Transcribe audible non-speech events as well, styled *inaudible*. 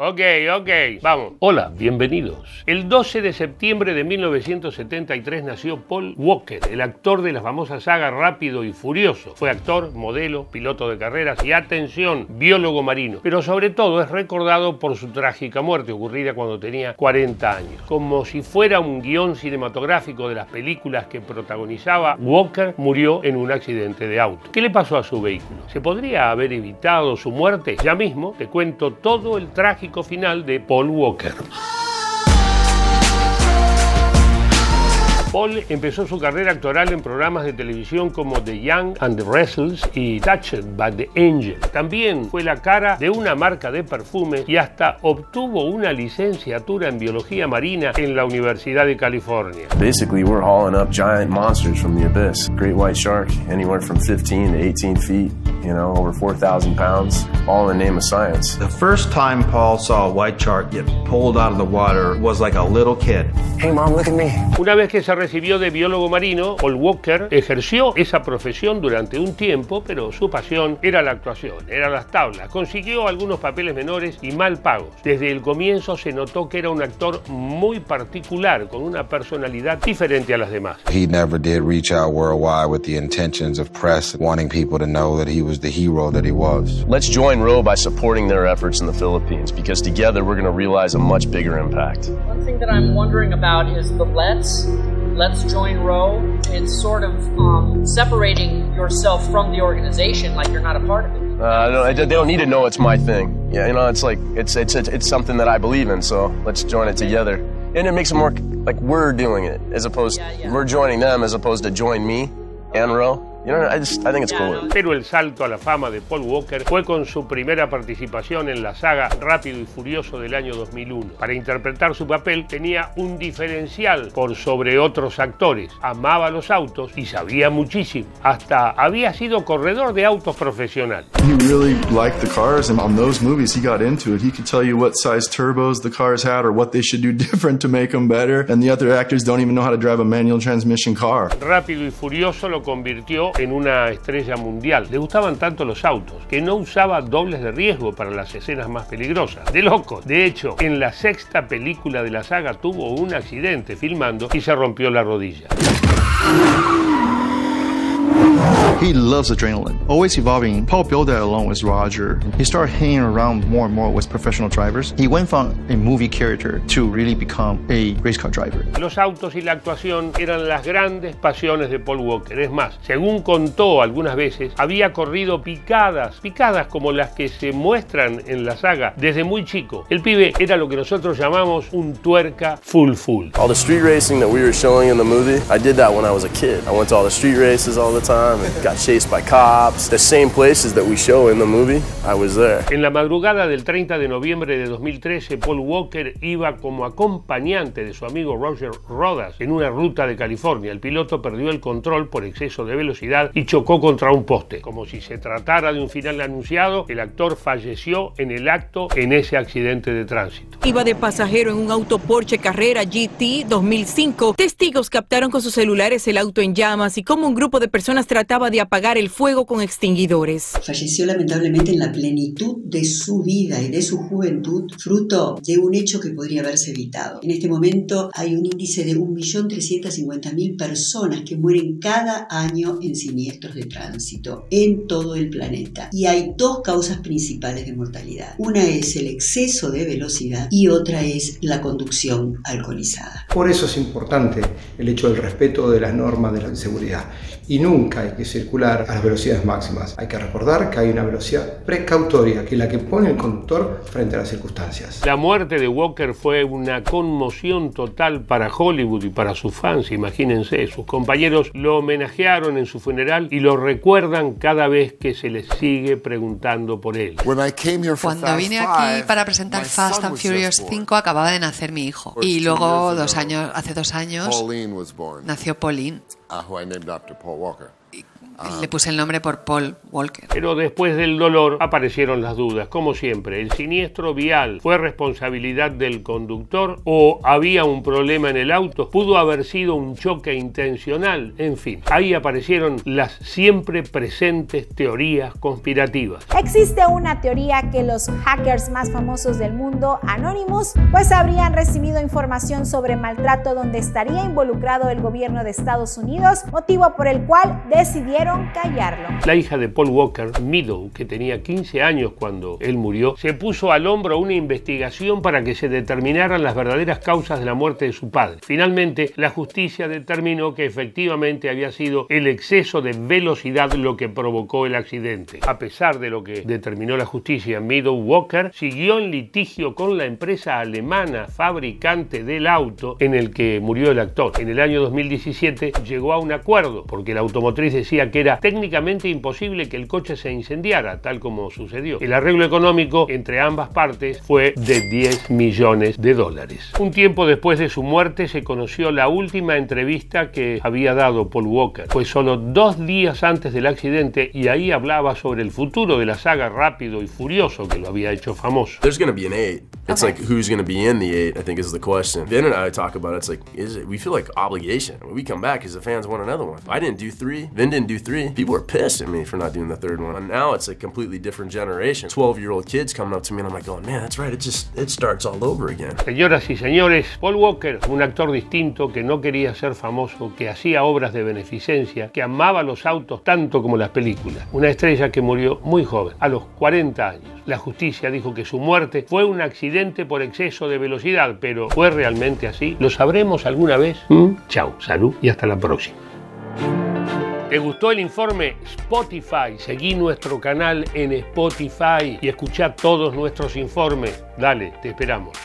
Ok, ok, vamos. Hola, bienvenidos. El 12 de septiembre de 1973 nació Paul Walker, el actor de la famosa saga Rápido y Furioso. Fue actor, modelo, piloto de carreras y, atención, biólogo marino. Pero sobre todo es recordado por su trágica muerte ocurrida cuando tenía 40 años. Como si fuera un guion cinematográfico de las películas que protagonizaba, Walker murió en un accidente de auto. ¿Qué le pasó a su vehículo? ¿Se podría haber evitado su muerte? Ya mismo te cuento todo el trágico final de Paul Walker. Paul empezó su carrera actoral en programas de televisión como The Young and the Restless y Touched by the Angel. También fue la cara de una marca de perfumes y hasta obtuvo una licenciatura en biología marina en la Universidad de California. Basically, we're hauling up giant monsters from the abyss. Great white shark, anywhere from 15 to 18 feet, you know, over 4,000 pounds, all in the name of science. The first time Paul saw a white shark get pulled out of the water was like a little kid. Hey, mom, look at me. Una vez que se recibió de biólogo marino, Paul Walker ejerció esa profesión durante un tiempo, pero su pasión era la actuación, eran las tablas. Consiguió algunos papeles menores y mal pagos. Desde el comienzo se notó que era un actor muy particular, con una personalidad diferente a las demás. He never did reach out worldwide with the intentions of press wanting people to know that he was the hero that he was. Let's join Roe by supporting their efforts in the Philippines because together we're going to realize a much bigger impact. One thing that I'm wondering about is the let's. Let's join Row. It's sort of um, separating yourself from the organization like you're not a part of it. Uh, don't, they don't need to know it's my thing. Yeah, you know, it's like it's it's it's, it's something that I believe in. So let's join it together, and it makes it more like we're doing it as opposed Yeah, yeah. we're joining them as opposed to join me and Roe. You know, I just I think it's cool. Pero el salto a la fama de Paul Walker fue con su primera participación en la saga Rápido y Furioso del año 2001. Para interpretar su papel tenía un diferencial por sobre otros actores. Amaba los autos y sabía muchísimo. Hasta había sido corredor de autos profesional. He really liked the cars, and on those movies, he got into it. He could tell you what size turbos the cars had or what they should do *laughs* different to make them better. And the other actors don't even know how to drive a manual transmission car. Rápido y Furioso lo convirtió en una estrella mundial. Le gustaban tanto los autos que no usaba dobles de riesgo para las escenas más peligrosas. De locos. De hecho, en la sexta película de la saga tuvo un accidente filmando y se rompió la rodilla. He loves adrenaline, always evolving. Paul built that along with Roger. He started hanging around more and more with professional drivers. He went from a movie character to really become a race car driver. Los autos y la actuación eran las grandes pasiones de Paul Walker. Es más, según contó algunas veces, había corrido picadas, picadas como las que se muestran en la saga desde muy chico. El pibe era lo que nosotros llamamos un tuerca full full. All the street racing that we were showing in the movie, I did that when I was a kid. I went to all the street races all the time and got chased by cops. The same places that we show in the movie, I was there. En la madrugada del 30 de noviembre de 2013, Paul Walker iba como acompañante de su amigo Roger Rodas en una ruta de California. El piloto perdió el control por exceso de velocidad y chocó contra un poste. Como si se tratara de un final anunciado, el actor falleció en el acto en ese accidente de tránsito. Iba de pasajero en un auto Porsche Carrera GT 2005. Testigos captaron con sus celulares el auto en llamas y cómo un grupo de personas trataba de apagar el fuego con extinguidores. Falleció lamentablemente en la plenitud de su vida y de su juventud, fruto de un hecho que podría haberse evitado. En este momento hay un índice de 1.350.000 personas que mueren cada año en siniestros de tránsito en todo el planeta. Y hay dos causas principales de mortalidad. Una es el exceso de velocidad y otra es la conducción alcoholizada. Por eso es importante el hecho del respeto de las normas de la seguridad. Y nunca hay que circular a las velocidades máximas. Hay que recordar que hay una velocidad precautoria, que es la que pone el conductor frente a las circunstancias. La muerte de Walker fue una conmoción total para Hollywood y para sus fans, imagínense. Sus compañeros lo homenajearon en su funeral y lo recuerdan cada vez que se les sigue preguntando por él. Cuando vine aquí para presentar Fast and Furious 5 acababa de nacer mi hijo y luego dos años hace dos años nació Pauline Le puse el nombre por Paul Walker. Pero después del dolor aparecieron las dudas. Como siempre, ¿el siniestro vial fue responsabilidad del conductor o había un problema en el auto? ¿Pudo haber sido un choque intencional? En fin, ahí aparecieron las siempre presentes teorías conspirativas. Existe una teoría que los hackers más famosos del mundo, Anonymous, pues habrían recibido información sobre maltrato donde estaría involucrado el gobierno de Estados Unidos, motivo por el cual decidieron callarlo. La hija de Paul Walker, Meadow, que tenía 15 años cuando él murió, se puso al hombro una investigación para que se determinaran las verdaderas causas de la muerte de su padre. Finalmente, la justicia determinó que efectivamente había sido el exceso de velocidad lo que provocó el accidente. A pesar de lo que determinó la justicia, Meadow Walker siguió en litigio con la empresa alemana fabricante del auto en el que murió el actor. En el año 2017 llegó a un acuerdo porque la automotriz decía que era técnicamente imposible que el coche se incendiara, tal como sucedió. El arreglo económico entre ambas partes fue de 10 millones de dólares. Un tiempo después de su muerte se conoció la última entrevista que había dado Paul Walker. Fue solo dos días antes del accidente y ahí hablaba sobre el futuro de la saga Rápido y Furioso que lo había hecho famoso. There's gonna be an eight. It's like who's gonna be in the eight. I think is the question. Ben and I talk about it. It's like is it, we feel like obligation. When we come back because the fans want another one. I didn't do three. Vin didn't do three. People were pissed at me for not doing the third one. And now it's a completely different generation. Twelve year old kids coming up to me and I'm like going, man, that's right. It just it starts all over again. Señoras y señores, Paul Walker, un actor distinto que no quería ser famoso, que hacía obras de beneficencia, que amaba los autos tanto como las películas. Una estrella que murió muy joven, a los 40 años. La justicia dijo que su muerte fue un accidente por exceso de velocidad, pero ¿fue realmente así? ¿Lo sabremos alguna vez? ¿Mm? Chao, salud y hasta la próxima. ¿Te gustó el informe? Spotify. Seguí nuestro canal en Spotify y escucha todos nuestros informes. Dale, te esperamos.